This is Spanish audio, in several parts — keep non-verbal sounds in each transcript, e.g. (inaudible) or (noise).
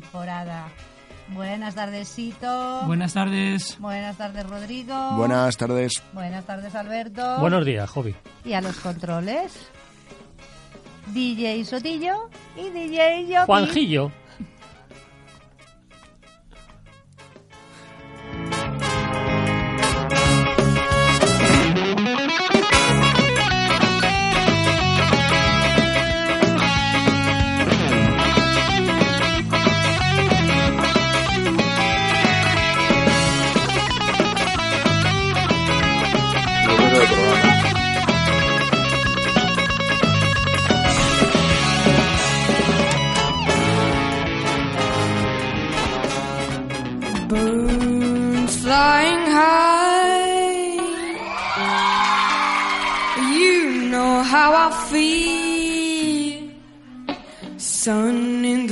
Temporada. Buenas tardesito. Buenas tardes. Buenas tardes, Rodrigo. Buenas tardes. Buenas tardes, Alberto. Buenos días, Jovi. Y a los controles. DJ Sotillo y DJ Yopi. Juanjillo.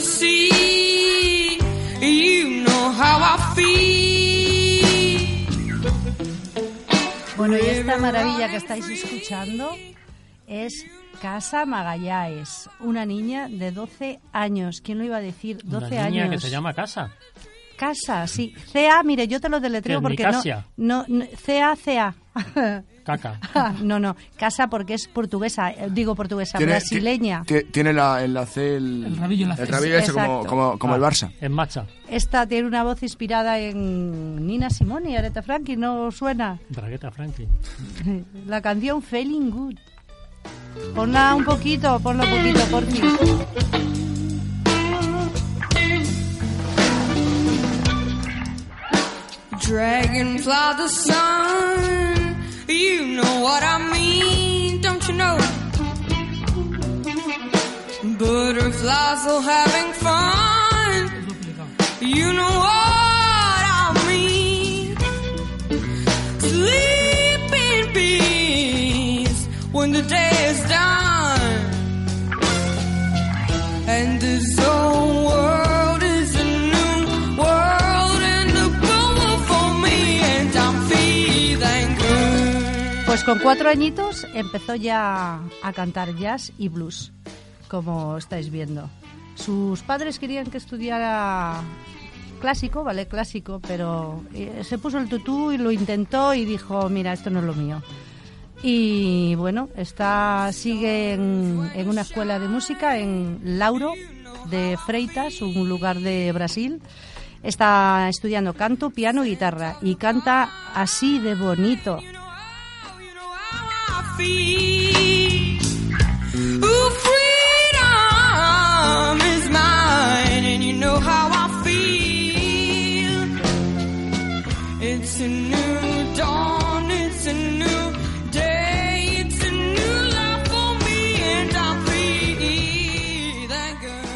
The sea. You know how I feel. Bueno, y esta maravilla que estáis escuchando es Casa Magallanes, una niña de 12 años. ¿Quién lo iba a decir? 12 Una niña años. que se llama Casa. Casa, sí. CA, mire, yo te lo deletreo ¿Qué, porque no, Nicasia? no, no. CA, CA. (laughs) Caca. (laughs) no, no. Casa porque es portuguesa, eh, digo portuguesa, Tiene- brasileña. ti- Tiene la, en la C el, El rabillo en la C. rabillo ese como, el Ah, Barça. En marcha. Esta tiene una voz inspirada en Nina Simone y Aretha Franklin, ¿no suena? Bragueta Franklin. (laughs) La canción Feeling Good. Ponla un poquito, ponla un poquito, por fin. Dragonfly the sun. You know what I mean, don't you know? Butterflies are having fun. You know what I mean. Sleep in peace when the day is done. Pues con cuatro añitos empezó ya a cantar jazz y blues, como estáis viendo. Sus padres querían que estudiara clásico, vale, clásico, pero eh, se puso el tutú y lo intentó y dijo, mira, esto no es lo mío. Y bueno, está, sigue en, en una escuela de música en Lauro de Freitas, un lugar de Brasil. Está estudiando canto, piano y guitarra y canta así de bonito.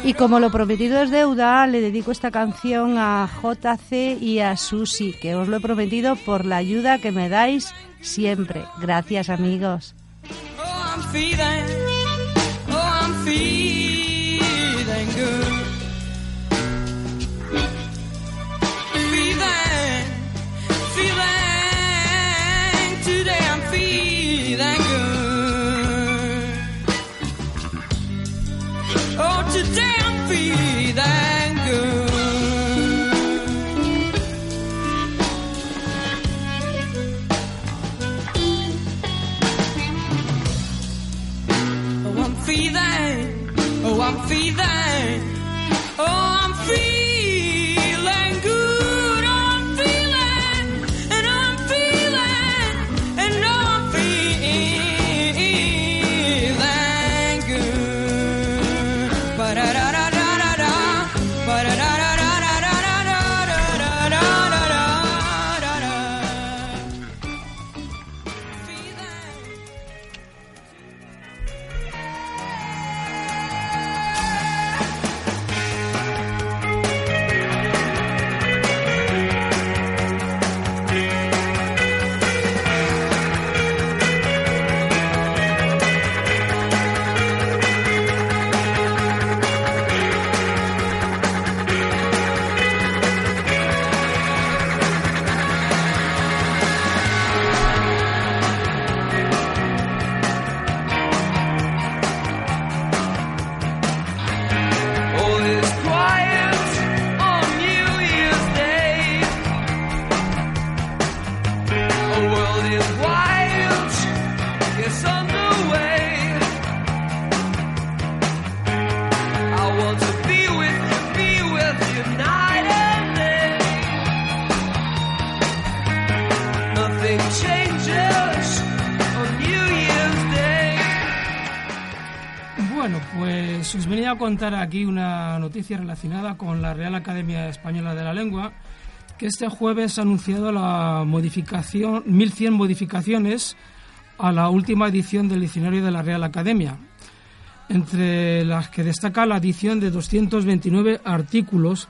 Y como lo prometido es deuda, le dedico esta canción a JC y a Susi, que os lo he prometido por la ayuda que me dais siempre. Gracias, amigos. Pues os venía a contar aquí una noticia relacionada con la Real Academia Española de la Lengua, que este jueves ha anunciado la modificación, 1100 modificaciones a la última edición del diccionario de la Real Academia, entre las que destaca la adición de 229 artículos,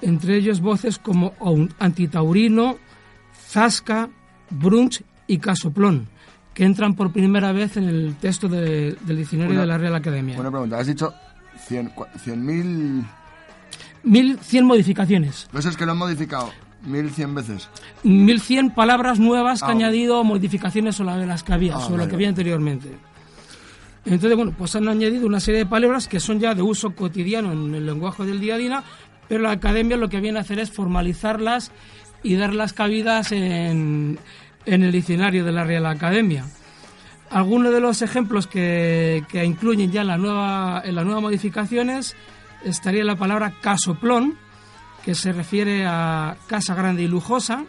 entre ellos voces como antitaurino, zasca, brunch y casoplón, que entran por primera vez en el texto de- del diccionario Una- de la Real Academia. Buena pregunta. Has dicho 100 cua- 100.000... 1100 modificaciones. Pues es que lo han modificado 1.100 veces. 1100 palabras nuevas que Ah, ha añadido modificaciones sobre las que había, Ah, sobre lo que había anteriormente. Entonces, bueno, pues han añadido una serie de palabras que son ya de uso cotidiano en el lenguaje del día a día, pero la academia lo que viene a hacer es formalizarlas y darlas cabidas en, en el diccionario de la Real Academia. Algunos de los ejemplos que, que incluyen ya en la nueva, en las nuevas modificaciones estaría la palabra casoplón, que se refiere a casa grande y lujosa.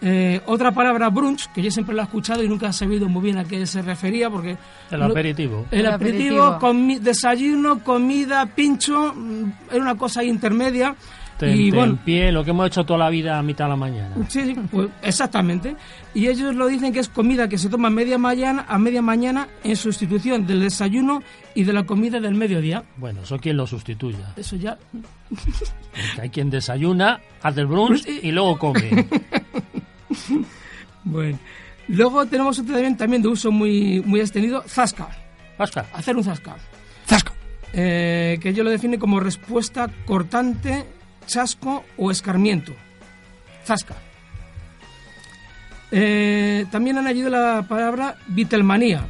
Eh, otra palabra brunch, que yo siempre la he escuchado y nunca he sabido muy bien a qué se refería, porque... El aperitivo. el El aperitivo, aperitivo. comi- desayuno, comida, pincho, mm, era una cosa intermedia. Y bueno, pie, lo que hemos hecho toda la vida a mitad de la mañana. Sí, sí, pues exactamente. Y ellos lo dicen que es comida que se toma a media mañana, a media mañana en sustitución del desayuno y de la comida del mediodía. Bueno, eso quien lo sustituya. Eso ya. Porque hay quien desayuna, hace el brunch y luego come. (laughs) Bueno. Luego tenemos otro también, también de uso muy, muy extendido, zasca. Oscar, Hacer un zasca. ¡Zasco! Eh, que ello lo define como respuesta cortante, chasco o escarmiento. Zasca. Eh, también han añadido la palabra Beatlemanía,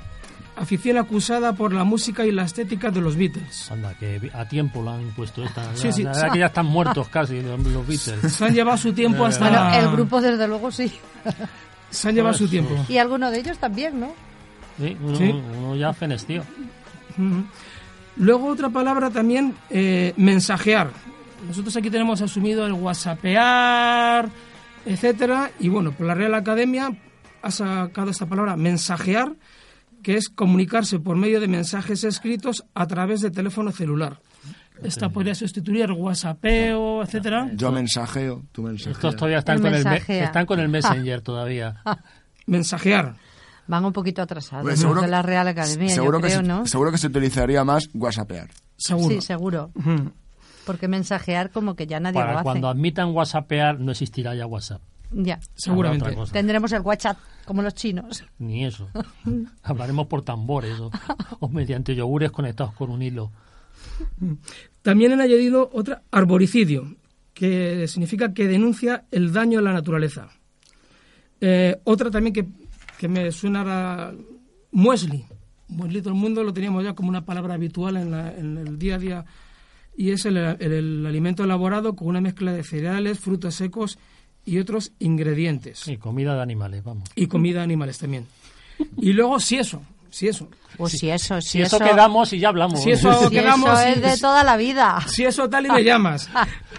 afición acusada por la música y la estética de los Beatles. anda, que a tiempo la han puesto esta. Sí, la- sí. la verdad que ya están muertos casi los Beatles. Se han llevado su tiempo hasta... Bueno, el grupo desde luego sí. Se han llevado su tiempo. Y alguno de ellos también, ¿no? Sí, uno, Sí. uno ya fenestío. Ujú. Luego otra palabra también, eh, mensajear. Nosotros aquí tenemos asumido el whatsappear, etcétera, y bueno, pues la Real Academia ha sacado esta palabra mensajear, que es comunicarse por medio de mensajes escritos a través de teléfono celular. Esta podría sustituir el whatsappeo, etcétera. Yo mensajeo, tú mensajeas. Estos todavía están con el, están con el Messenger (laughs) todavía. Mensajear. Van un poquito atrasados seguro de que- la Real Academia, seguro yo que creo, se, ¿no? Seguro que se utilizaría más whatsappear. Seguro. Sí, seguro. Porque mensajear como que ya nadie lo Para hace. cuando admitan WhatsAppear no existirá ya WhatsApp. Ya. Seguramente. Tendremos el WhatsApp como los chinos. Ni eso. (laughs) Hablaremos por tambores o, (laughs) o mediante yogures conectados con un hilo. También han añadido otra, arboricidio, que significa que denuncia el daño a la naturaleza. Eh, otra también que, que me suena a muesli. Muesli todo el mundo lo teníamos ya como una palabra habitual en, la- en el día a día y es el, el- el alimento elaborado con una mezcla de cereales, frutos secos y otros ingredientes. Sí, comida de animales, vamos. Y comida de animales también. Y luego, si eso, si eso. Pues si eso, si, Si eso quedamos y ya hablamos. Si eso (laughs) si quedamos, eso es si- de toda la vida. Si eso tal y me (laughs) llamas.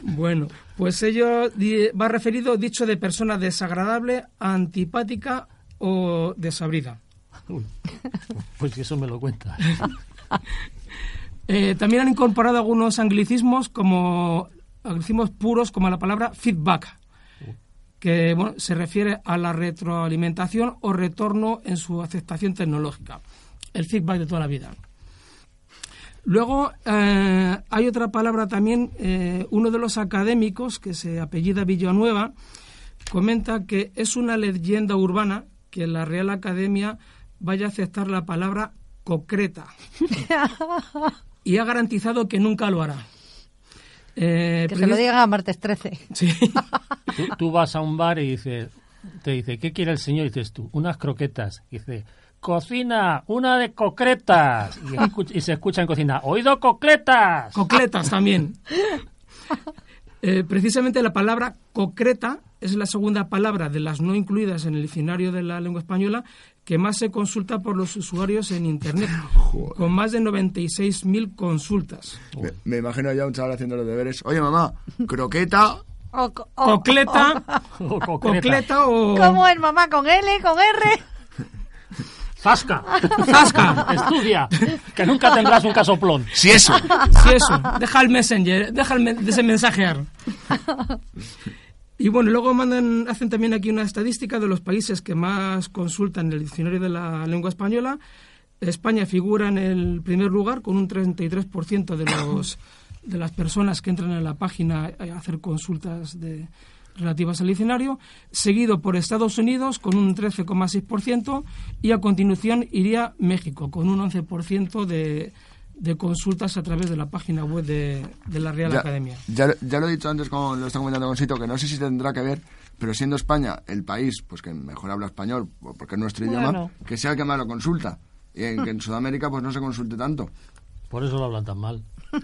Bueno, pues ello va referido dicho de persona desagradable, antipática o desabrida. Uy, pues si eso me lo cuenta. (laughs) Eh, también han incorporado algunos anglicismos como anglicismos puros como la palabra feedback, que bueno, se refiere a la retroalimentación o retorno en su aceptación tecnológica. El feedback de toda la vida. Luego eh, hay otra palabra también, eh, uno de los académicos que se apellida Villanueva comenta que es una leyenda urbana que la Real Academia vaya a aceptar la palabra concreta (laughs) y ha garantizado que nunca lo hará. Eh, Que se lo digan a martes 13. Sí. (laughs) Tú, tú vas a un bar y dices, te dice, ¿qué quiere el señor? Y dices tú, unas croquetas. Y dice, cocina, una de concretas. (laughs) Y, se escucha en cocina, oído concretas. Cocletas también. (laughs) Eh, precisamente la palabra concreta es la segunda palabra de las no incluidas en el diccionario de la lengua española que más se consulta por los usuarios en Internet, (laughs) con más de 96.000 consultas. Me, me imagino ya un chaval haciendo los deberes. Oye, mamá, croqueta. O, co- o- Cocleta, O (laughs) concreta. cocleta o... ¿Cómo es mamá? ¿Con L? ¿Con R? ¡Zasca! (laughs) Zasca. Estudia, que nunca tendrás un casoplón. Si eso. Sí, eso. Deja el messenger, deja el desenmensajear. Y bueno, luego mandan, hacen también aquí una estadística de los países que más consultan el diccionario de la lengua española. España figura en el primer lugar con un 33% de los de las personas que entran en la página a hacer consultas de, relativas al diccionario, seguido por Estados Unidos con un 13,6% y a continuación iría México con un 11% de, de consultas a través de la página web de, de la Real Ya, Academia. ya, ya lo he dicho antes, como lo está comentando con Sito, que no sé si tendrá que ver, pero siendo España el país pues que mejor habla español, porque es nuestro Bueno. idioma, que sea el que más lo consulta. Y en, que en Sudamérica pues no se consulte tanto. Por eso lo hablan tan mal.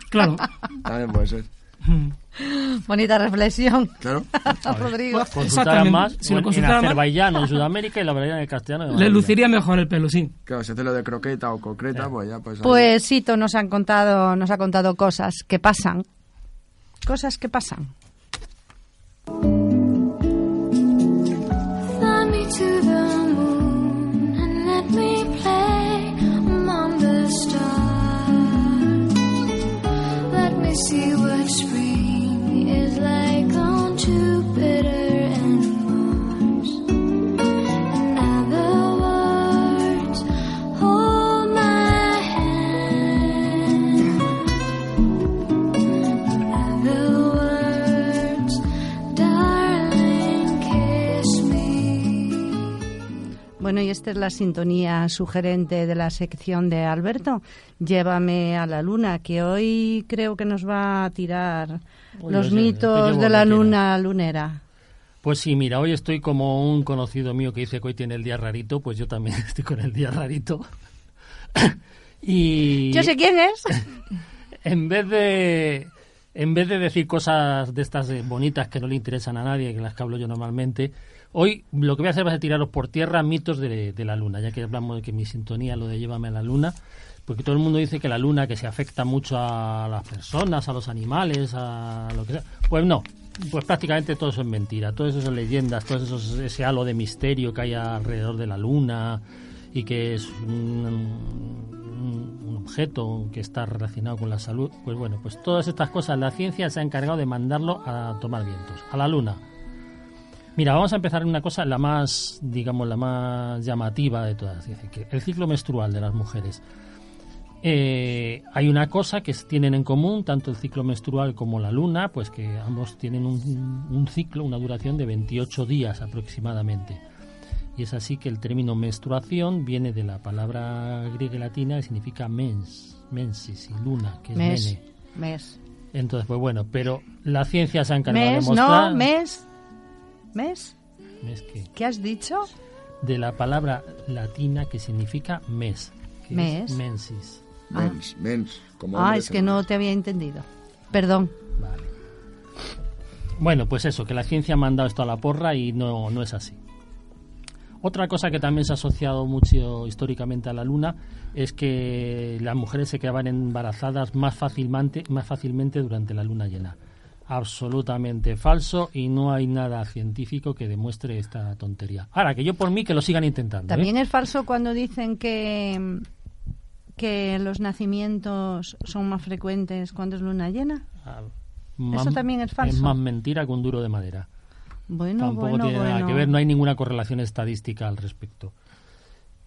Claro. También puede ser. (laughs) Bonita reflexión. Claro. (laughs) Rodrigo. Consultarán Exactamente. más Si lo en- en consultaran más- Azerbaiyán o en Sudamérica y la hablarían en castellano. en Le luciría mejor el pelo, sí. Claro, si hace lo de croqueta o concreta, pues ya pues... ahí- Pues Sito nos han contado, nos ha contado cosas que pasan. Cosas que pasan. Fly me Bueno, y esta es la sintonía sugerente de la sección de Alberto. Llévame a la luna, que hoy creo que nos va a tirar Hoy los yo mitos de la luna lunera. Pues sí, mira, hoy estoy como un conocido mío que dice que hoy tiene el día rarito, pues yo también (laughs) estoy con el día rarito. (coughs) y Yo sé quién es. (laughs) en vez de en vez de decir cosas de estas bonitas que no le interesan a nadie, que las que hablo yo normalmente, hoy lo que voy a hacer va a ser tiraros por tierra mitos de, la luna, ya que hablamos de que mi sintonía lo de llévame a la luna, porque todo el mundo dice que la luna que se afecta mucho a las personas, a los animales, a lo que sea. Pues no, pues prácticamente todo eso es mentira, todo eso son leyendas, todo eso es ese halo de misterio que hay alrededor de la luna y que es un- un objeto que está relacionado con la salud, pues bueno, pues todas estas cosas la ciencia se ha encargado de mandarlo a tomar vientos, a la luna. Mira, vamos a empezar en una cosa, la más, digamos, la más llamativa de todas. Dice que el ciclo menstrual de las mujeres. Eh, hay una cosa que tienen en común, tanto el ciclo menstrual como la luna, pues que ambos tienen un, un ciclo, una duración de 28 días aproximadamente. Y es así que el término menstruación viene de la palabra griega y latina que significa mens, mensis y luna, que es Mes. mene. Mes. Entonces, pues bueno, pero la ciencia se ha encargado Mes, de mostrar... no, mes. ¿Mes? ¿Qué has dicho? de la palabra latina que significa mes. que Mes. Es mensis. Mens, mens. Como Ah, es que no te había entendido. Perdón. Vale. Bueno, pues eso, que la ciencia ha mandado esto a la porra y no, no es así. Otra cosa que también se ha asociado mucho históricamente a la luna es que las mujeres se quedaban embarazadas más fácilmente, más fácilmente durante la luna llena. Absolutamente falso y no hay nada científico que demuestre esta tontería. Ahora, que yo por mí que lo sigan intentando. ¿eh? También es falso cuando dicen que, que los nacimientos son más frecuentes cuando es luna llena. Ah, Eso también es falso. Es más mentira que un duro de madera. Bueno, Tampoco bueno, tiene nada bueno. que ver, no hay ninguna correlación estadística al respecto.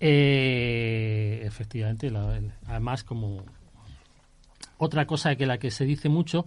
Eh, efectivamente, la- además, como otra cosa que la que se dice mucho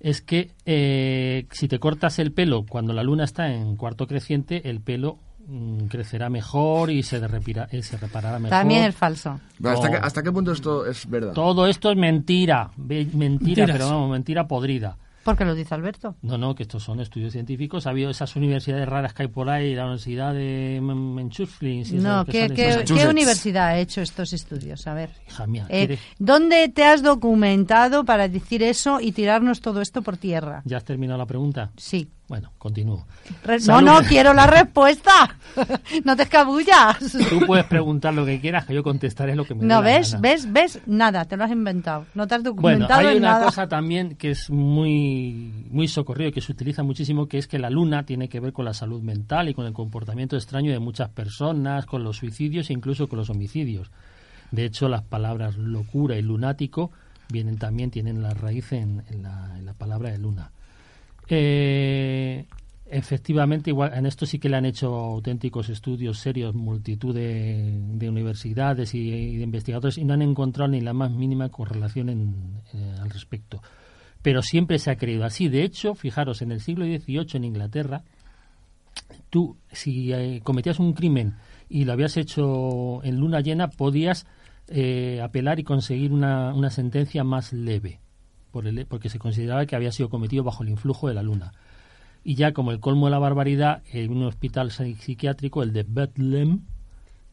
es que eh, si te cortas el pelo cuando la luna está en cuarto creciente, el pelo mm, crecerá mejor y se, derrepira- eh, se reparará mejor. También es falso. Pero ¿hasta, qué, ¿Hasta qué punto esto es verdad? Todo esto es mentira, ve- mentira, Mentiras. pero vamos, mentira podrida. Porque lo dice Alberto. No, no, que estos son estudios científicos. Ha habido esas universidades raras que hay por ahí, la Universidad de Menchurflins. y No, ¿qué, qué, qué universidad ha hecho estos estudios? A ver. Hija mía, Eh, ¿quieres- ¿Dónde te has documentado para decir eso y tirarnos todo esto por tierra? ¿Ya has terminado la pregunta? Sí. Bueno, continúo. Re- no, Salud. no, quiero la respuesta. (laughs) no te escabullas. Tú puedes preguntar lo que quieras, que yo contestaré lo que me No, la ¿ves? gana. ¿Ves? ¿Ves? Nada, te lo has inventado. No te has Bueno, documentado hay en una nada. cosa también que es muy, muy socorrido y que se utiliza muchísimo, que es que la luna tiene que ver con la salud mental y con el comportamiento extraño de muchas personas, con los suicidios e incluso con los homicidios. De hecho, las palabras locura y lunático vienen también, tienen la raíz en, en la, en la palabra de luna. Eh, efectivamente, igual, en esto sí que le han hecho auténticos estudios serios, multitud de, de universidades y, y de investigadores, y no han encontrado ni la más mínima correlación en- eh, al respecto. Pero siempre se ha creído así. De hecho, fijaros, en el siglo XVIII en Inglaterra, tú, si eh, cometías un crimen y lo habías hecho en luna llena, podías eh, apelar y conseguir una, una sentencia más leve, por el- porque se consideraba que había sido cometido bajo el influjo de la luna. Y ya como el colmo de la barbaridad, en un hospital psi- psiquiátrico, el de Bethlehem,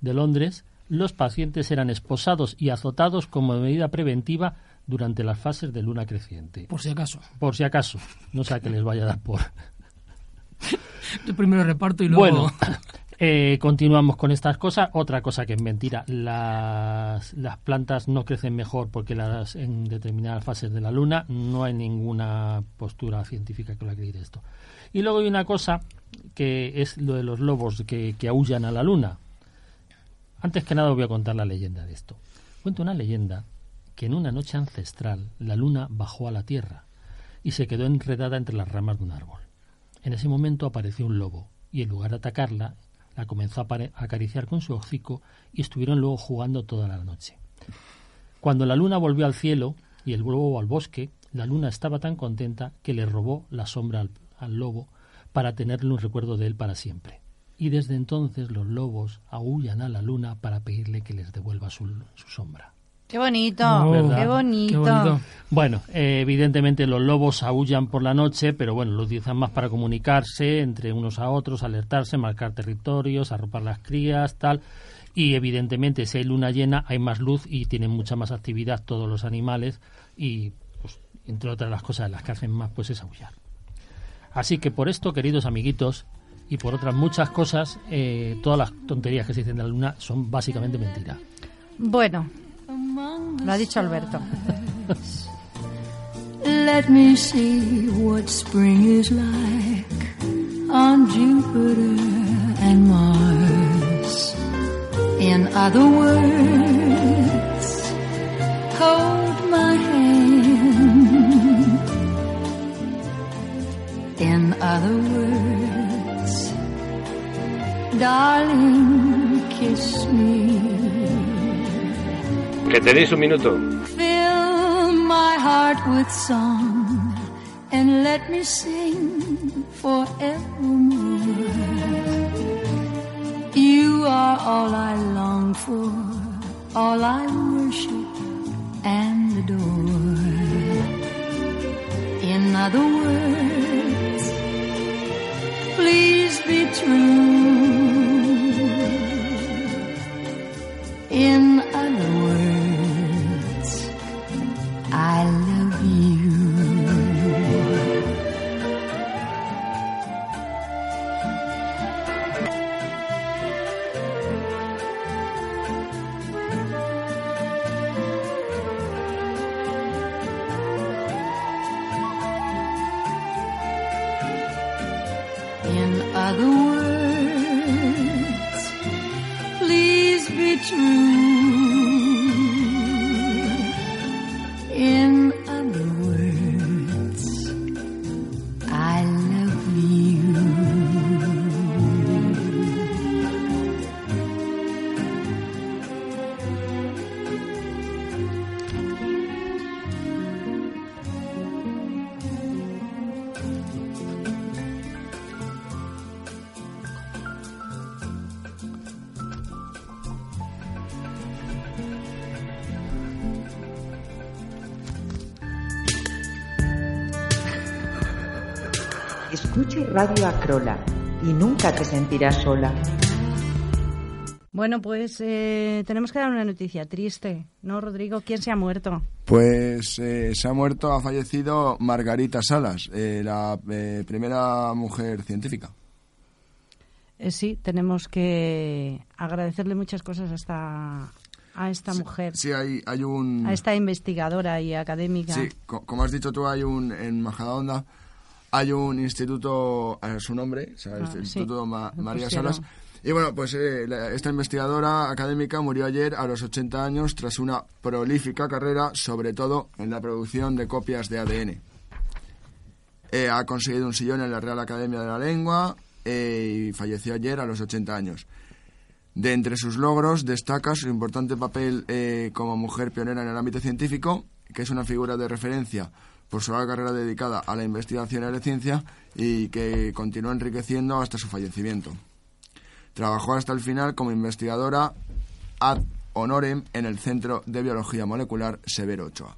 de Londres, los pacientes eran esposados y azotados como medida preventiva durante las fases de luna creciente. por si acaso. Por si acaso, no sea que les vaya a dar por... (laughs) Yo primero reparto y luego... Bueno, (laughs) eh, continuamos con estas cosas. Otra cosa que es mentira, las, las plantas no crecen mejor porque las en determinadas fases de la luna no hay ninguna postura científica que lo acredite esto. Y luego hay una cosa que es lo de los lobos que, que aullan a la luna. Antes que nada voy a contar la leyenda de esto. Cuento una leyenda que en una noche ancestral la luna bajó a la tierra y se quedó enredada entre las ramas de un árbol. En ese momento apareció un lobo y en lugar de atacarla, la comenzó a acariciar con su hocico y estuvieron luego jugando toda la noche. Cuando la luna volvió al cielo y el lobo al bosque, la luna estaba tan contenta que le robó la sombra al, lobo para tenerle un recuerdo de él para siempre. Y desde entonces los lobos aullan a la luna para pedirle que les devuelva su sombra. Qué bonito, Oh, bonito. Qué bonito. Bueno, eh, evidentemente los lobos aullan por la noche, pero bueno, lo utilizan más para comunicarse entre unos a otros, alertarse, marcar territorios, arropar las crías, tal. Y evidentemente si hay luna llena hay más luz y tienen mucha más actividad todos los animales y, pues, entre otras las cosas, las que hacen más pues es aullar. Así que por esto, queridos amiguitos, y por otras muchas cosas, eh, todas las tonterías que se dicen de la luna son básicamente mentira. Bueno, lo ha dicho Alberto. (laughs) Let me see what spring is like on Jupiter and Mars. In other words, hold my hand. In other words, darling, kiss me. Que tenéis un minuto. Fill my heart with song and let me sing forevermore. You are all I long for, all I worship and adore. In other words, please be true. Escucha Radio Acrola y nunca te sentirás sola. Bueno, pues eh, tenemos que dar una noticia triste, ¿no, Rodrigo? ¿Quién se ha muerto? Pues eh, se ha muerto, ha fallecido Margarita Salas, eh, la eh, primera mujer científica. Eh, sí, tenemos que agradecerle muchas cosas a esta, a esta mujer, Sí, hay, hay un... a esta investigadora y académica. Sí, co- como has dicho tú, hay un en Majadahonda hay un instituto a su nombre, o sea, el Ah, sí, Instituto Ma- María. Salas. Y bueno, pues eh, la- esta investigadora académica murió ayer a los 80 años tras una prolífica carrera, sobre todo en la producción de copias de ADN. Eh, ha conseguido un sillón en la Real Academia de la Lengua eh, y falleció ayer a los 80 años. De entre sus logros destaca su importante papel como mujer pionera en el ámbito científico, que es una figura de referencia por su larga carrera dedicada a la investigación y a la ciencia y que continuó enriqueciendo hasta su fallecimiento. Trabajó hasta el final como investigadora ad honorem en el Centro de Biología Molecular Severo Ochoa.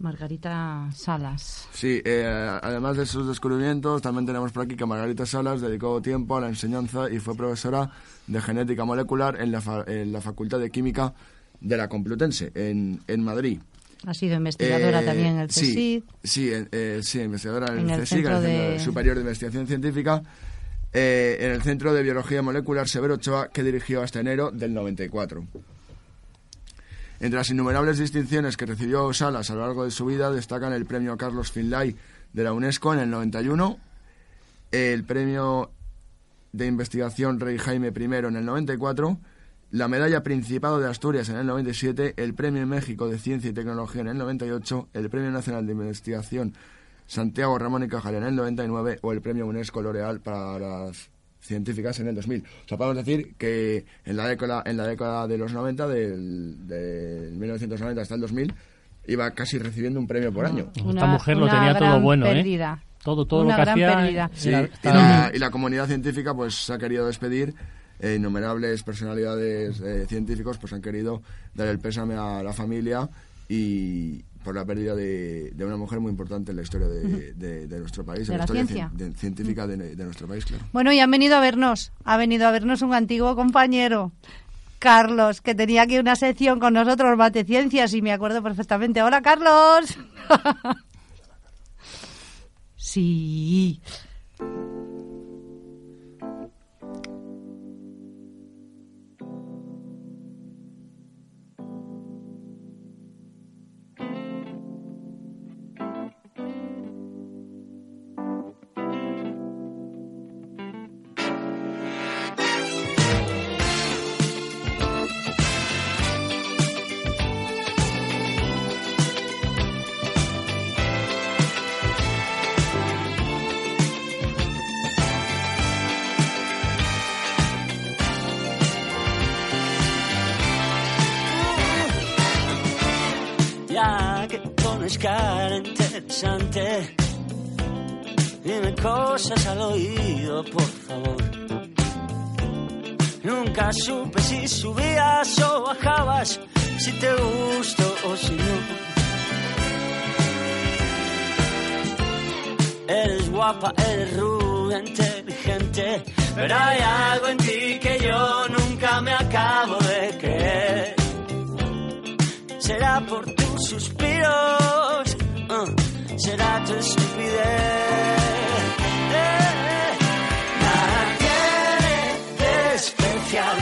Margarita Salas. Sí, eh, además de sus descubrimientos, también tenemos por aquí que Margarita Salas dedicó tiempo a la enseñanza y fue profesora de genética molecular en la, fa- en la Facultad de Química de la Complutense, en, en Madrid. Ha sido investigadora Eh, también en el sí, CSIC. Sí, en- eh, sí, investigadora en, En el el CSIC, en el Centro Centro de- Superior de Investigación Científica, eh, en el Centro de Biología Molecular Severo Ochoa, que dirigió hasta enero del 94. Entre las innumerables distinciones que recibió Salas a lo largo de su vida destacan el premio Carlos Finlay de la UNESCO en el 91, el premio de investigación Rey Jaime I en el 94, la medalla Principado de Asturias en el 97, el premio México de Ciencia y Tecnología en el 98, el premio Nacional de Investigación Santiago Ramón y Cajal en el 99 o el premio UNESCO L'Oreal para las científicas en el 2000. O sea, podemos decir que en la década, en la década de los 90, del, del 1990 hasta el 2000, iba casi recibiendo un premio por año. Esta mujer lo tenía todo bueno, ¿eh? pérdida. Todo, todo Una lo que gran hacía. pérdida. Sí, era- y, la, y la comunidad científica pues se ha querido despedir, eh, innumerables personalidades eh, científicos pues han querido dar el pésame a la familia y por la pérdida de, de una mujer muy importante en la historia de, de- de nuestro país, De en la historia ciencia. cien- científica de, nuestro país, claro. Bueno, y han venido a vernos. Ha venido a vernos un antiguo compañero, Carlos, que tenía aquí una sección con nosotros, Mateciencias, y me acuerdo perfectamente. ¡Hola, Carlos! (laughs) sí. Es cara interesante. Dime cosas al oído, por favor. Nunca supe si subías o bajabas, si te gustó o si no. Eres guapa, eres rubia, inteligente, pero hay algo en ti que yo nunca me acabo de creer. Será por tus suspiros, será tu estupidez. Eh, Nada tiene de especial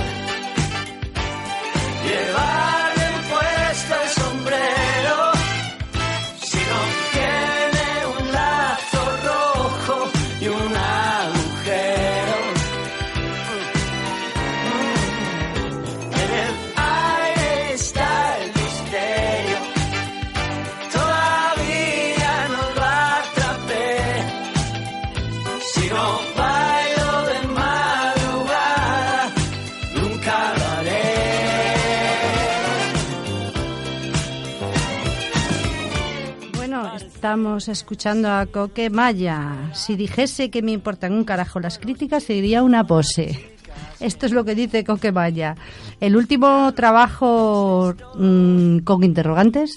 estamos escuchando a Coque Maya. Si dijese que me importan un carajo las críticas, sería una pose. Esto es lo que dice Coque Maya. El último trabajo mm, con interrogantes,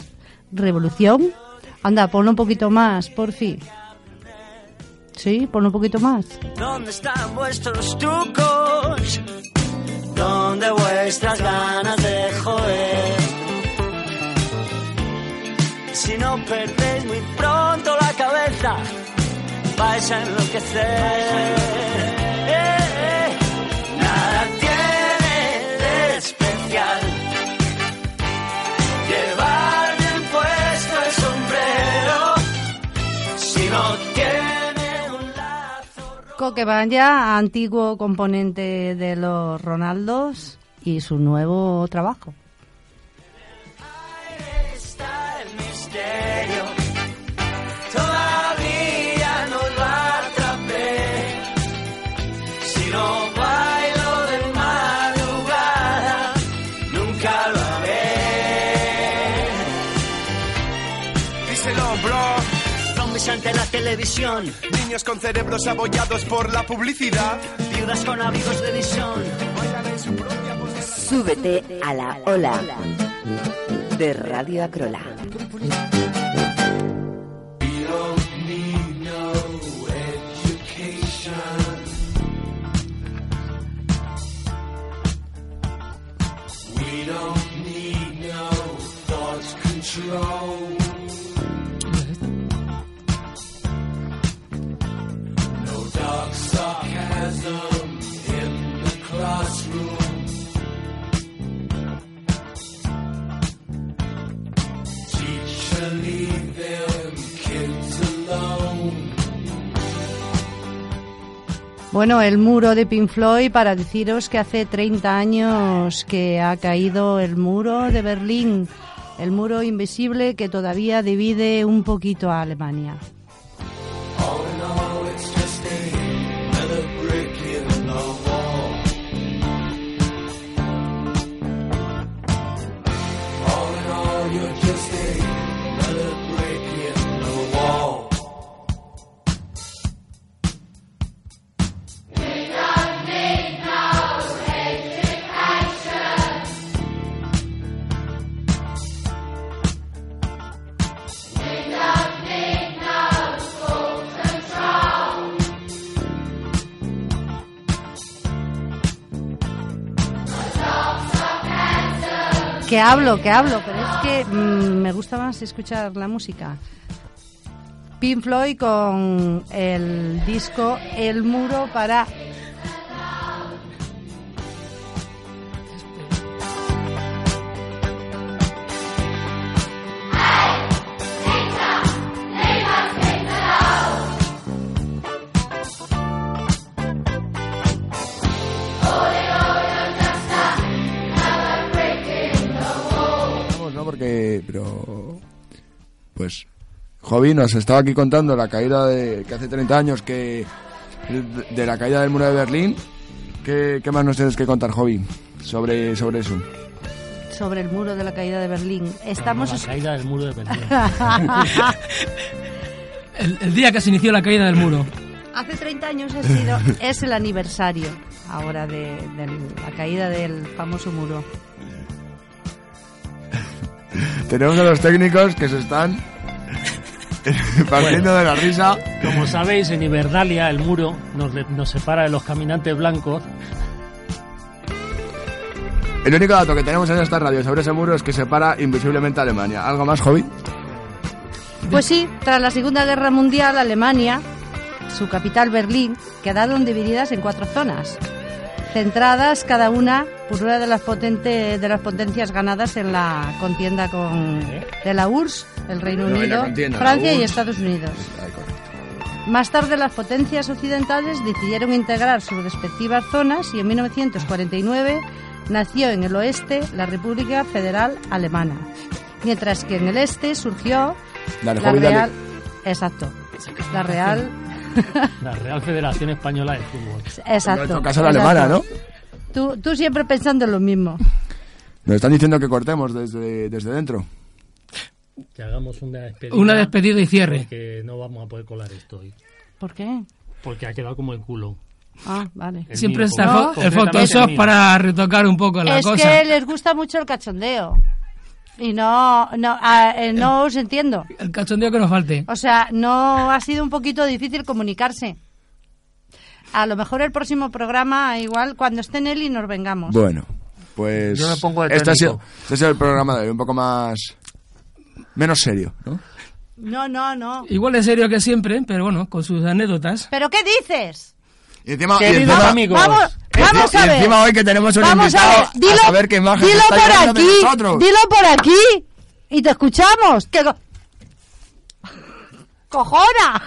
Revolución. Anda, ponlo un poquito más, por fin. Sí, ponlo un poquito más. ¿Dónde están vuestros trucos? ¿Dónde vuestras ganas de joder? Si no perdéis muy pronto la cabeza, vais a enloquecer. Nada tiene de especial. Llevar bien puesto el sombrero. Si no tiene un lazo Coque Maya, antiguo componente de los Ronaldos y su nuevo trabajo. Niños con cerebros abollados por la publicidad. viudas con abrigos de visión. Súbete a la ola de Radio Acrola. Bueno, el muro de Pink Floyd para deciros que hace 30 años que ha caído el muro de Berlín, el muro invisible que todavía divide un poquito a Alemania. Hablo, que hablo, pero es que mm, me gusta más escuchar la música. Pink Floyd con el disco El Muro para pero, pues, Jovi nos estaba aquí contando la caída de, que hace 30 años que, de, la caída del muro de Berlín. ¿Qué, qué más nos tienes que contar, Jovi, sobre, sobre eso? sobre el muro de la caída de Berlín. Estamos... La caída del muro de Berlín. (laughs) El, el día que se inició la caída del muro. Hace 30 años ha sido, es el aniversario ahora de, de la caída del famoso muro. Tenemos a los técnicos que se están (laughs) partiendo de la risa. Como sabéis, en Hibernalia el muro nos, separa de los caminantes blancos. El único dato que tenemos en esta radio sobre ese muro es que separa invisiblemente a Alemania. ¿Algo más, Hobby? Pues sí, tras la Segunda Guerra Mundial, Alemania, su capital Berlín, quedaron divididas en cuatro zonas, centradas cada una por una de las, potente- de las potencias ganadas en la contienda con, de la URSS, el Reino No, Unido, Francia y. Estados Unidos. Más tarde las potencias occidentales decidieron integrar sus respectivas zonas y en 1949 nació en el oeste la República Federal Alemana, mientras que en el este surgió Dale, la Javi, dale. Real... Exacto. La Real... (laughs) La Real Federación Española de Fútbol. Exacto. En caso la exacto. alemana, ¿no? Tú, tú siempre pensando en lo mismo. Nos están diciendo que cortemos desde, desde dentro. Que hagamos una despedida. Una despedida y cierre. Que no vamos a poder colar esto hoy. ¿Por qué? Porque ha quedado como el culo. Ah, vale. El Siempre mío, está fo- el Photoshop para retocar un poco la es cosa. que les gusta mucho el cachondeo. Y no, no, ah, eh, no os entiendo. El cachondeo que nos falte. O sea, no ha sido un poquito difícil comunicarse. A lo mejor el próximo programa, igual, cuando esté Nelly, nos vengamos. Bueno, pues... Yo me pongo de este ha, sido, este ha sido el programa de hoy, un poco más... Menos serio, ¿no? No, no, no. Igual de serio que siempre, pero bueno, con sus anécdotas. ¿Pero qué dices? Y encima, y Queridos encima- amigos, Vamos, vamos a y ver. encima hoy que tenemos un Vamos a invitado ver, dilo, a saber qué imagen dilo está por llevando de aquí, nosotros. dilo por aquí y te escuchamos. Que co- cojona.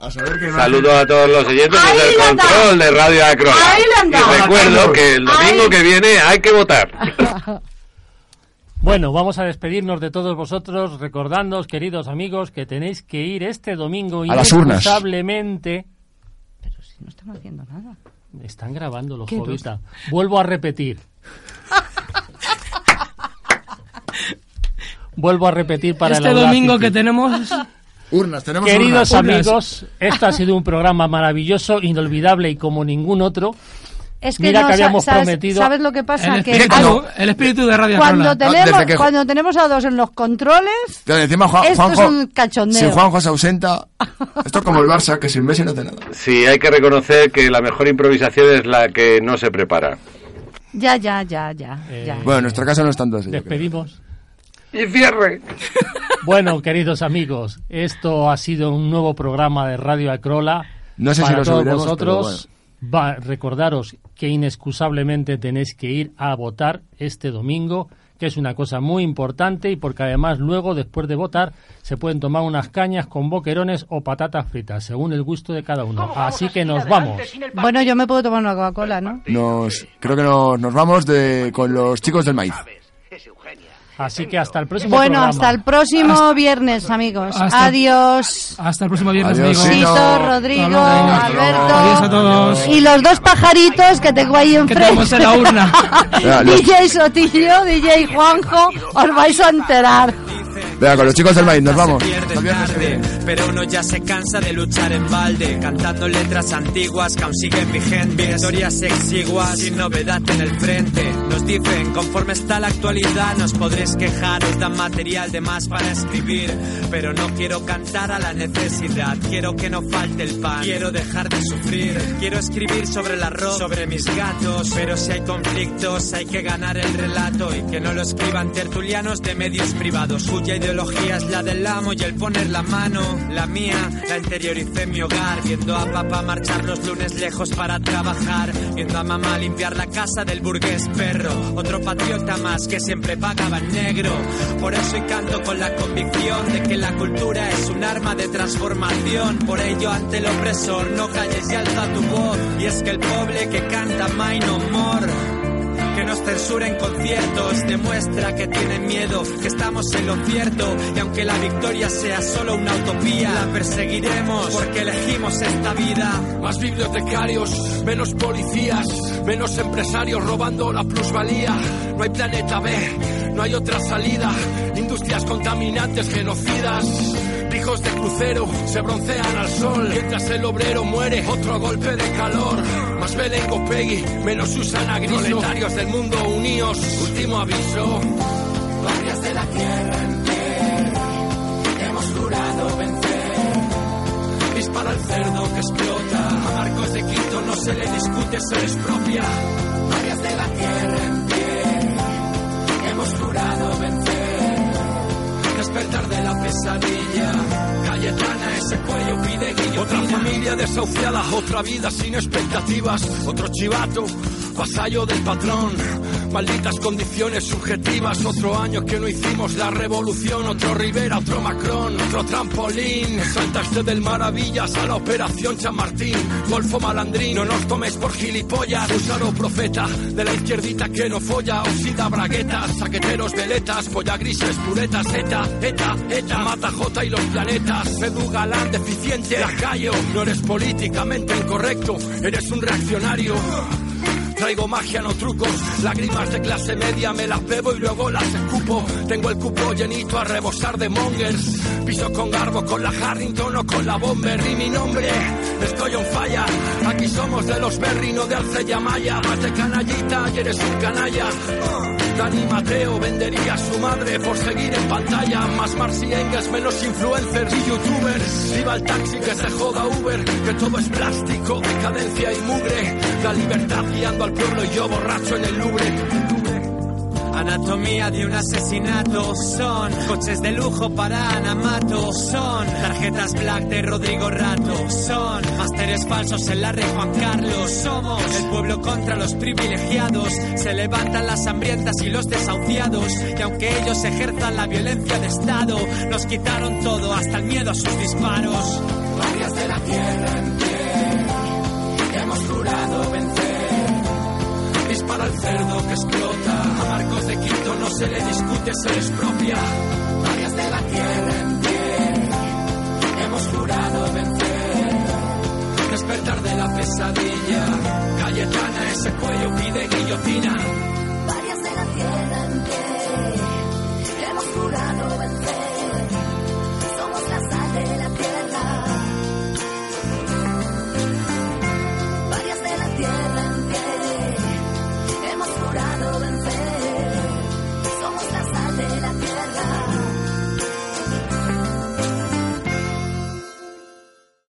A saber qué Saludos a todos los oyentes Ahí desde el le han dado. control de Radio han Y recuerdo que el domingo Ahí. que viene hay que votar. (laughs) Bueno, vamos a despedirnos de todos vosotros, recordándoos, queridos amigos, que tenéis que ir este domingo A las urnas. Pero si no estamos haciendo nada. Están grabando los Jovita. Vuelvo a repetir. Vuelvo a repetir para este el domingo que tenemos Urnas, tenemos Queridos urnas. amigos, esto ha sido un programa maravilloso, inolvidable y como ningún otro. Es que Mira no, que habíamos ¿sabes, prometido. ¿Sabes lo que pasa? el que espíritu, el espíritu de Radio cuando Acrola. tenemos, que- cuando tenemos a dos en los controles, encima Juan- esto Juanjo, es un cachondeo. si Juanjo se ausenta, esto es como el Barça, que sin Messi no hace nada. Sí, hay que reconocer que la mejor improvisación es la que no se prepara. Ya, ya, ya, ya, Eh, ya. Bueno, en nuestro caso no es tanto así. Despedimos. Y cierre. (laughs) Bueno, queridos amigos, esto ha sido un nuevo programa de Radio Acrola. No sé si Para lo todos subiremos, vosotros, va, recordaros que inexcusablemente tenéis que ir a votar este domingo, que es una cosa muy importante y porque además luego, después de votar, se pueden tomar unas cañas con boquerones o patatas fritas, según el gusto de cada uno. Así que nos vamos. Bueno, yo me puedo tomar una Coca-Cola, ¿no? Nos, creo que nos, nos vamos de, con los chicos del maíz. Así que hasta el próximo Bueno, programa. hasta el próximo viernes, amigos. hasta- Adiós. Hasta el próximo viernes, Adiós, amigos. sí. Sito. Rodrigo, Alberto. Adiós a todos. Y los dos pajaritos que tengo ahí Que enfrente. tenemos en la urna. (laughs) DJ (laughs) Sotillo, DJ Juanjo, os vais a enterar. Venga, con los chicos del maíz, nos vamos. tarde, pero uno ya se cansa de luchar en balde, cantando letras antiguas que aún siguen vigentes, historias exiguas sin novedad en el frente. Nos dicen, conforme está la actualidad, nos podréis quejar, os dan material de más para escribir, pero no quiero cantar a la necesidad, quiero que no falte el pan, quiero dejar de sufrir, quiero escribir sobre el arroz, sobre mis gatos, pero si hay conflictos hay que ganar el relato y que no lo escriban tertulianos de medios privados, cuya ideología es la del amo y el poner la mano, la mía la interioricé en mi hogar, viendo a papá marchar los lunes lejos para trabajar, viendo a mamá limpiar la casa del burgués perro, otro patriota más que siempre pagaba en negro, por eso y canto con la convicción de que la cultura es un arma de transformación, por ello ante el opresor no calles y alza tu voz, y es que el pobre que canta My No More que nos censuren conciertos demuestra que tienen miedo, que estamos en lo cierto y aunque la victoria sea solo una utopía, la perseguiremos porque elegimos esta vida. Más bibliotecarios, menos policías, menos empresarios robando la plusvalía. No hay planeta B, no hay otra salida. Industrias contaminantes, genocidas. Hijos de crucero se broncean al sol mientras el obrero muere. Otro golpe de calor. Más Belengo Peggy, menos Susana Griso. Proletarios del mundo unidos. Último aviso. Guardias de la tierra en pie, hemos jurado vencer. Dispara el cerdo que explota. A Marcos de Quito no se le discute, se les propia. Guardias de la tierra en familia desahuciada, otra vida sin expectativas. Otro chivato, vasallo del patrón. Malditas condiciones subjetivas. Otro año que no hicimos la revolución. Otro Rivera, otro Macron, otro trampolín. Saltaste del Maravillas a la operación Chamartín. Golfo malandrín, no nos tomes por gilipollas. Usaro profeta de la izquierdita que no folla. Oxida braguetas, saqueteros veletas, polla grises, puretas, eta, eta, eta. Mata J y los planetas. Edu Galán, deficiente, lacayo. No eres políticamente incorrecto, eres un reaccionario. Traigo magia, no trucos, lágrimas de clase media me las bebo y luego las escupo. Tengo el cupo llenito a rebosar de mongers. Piso con garbo, con la Harrington o con la Bomber. Y mi nombre, estoy on falla. Aquí somos de los Berry, no de Alcella Maya. Más de canallita y eres un canalla. Dani Mateo vendería a su madre por seguir en pantalla. Más Marcy Engels, menos influencers y youtubers. Viva el taxi que se joda Uber, que todo es plástico, decadencia y mugre. La libertad guiando al pueblo y yo borracho en el Louvre. Anatomía de un asesinato son coches de lujo para Anamato son tarjetas black de Rodrigo Rato son másteres falsos en la red Juan Carlos. Somos el pueblo contra los privilegiados. Se levantan las hambrientas y los desahuciados. Que aunque ellos ejerzan la violencia de Estado nos quitaron todo hasta el miedo a sus disparos. Guardias de la tierra cerdo que explota. A Marcos de Quito no se le discute, se les propia. Guardias de la tierra en pie, hemos jurado vencer. Despertar de la pesadilla. Cayetana, ese cuello pide guillotina.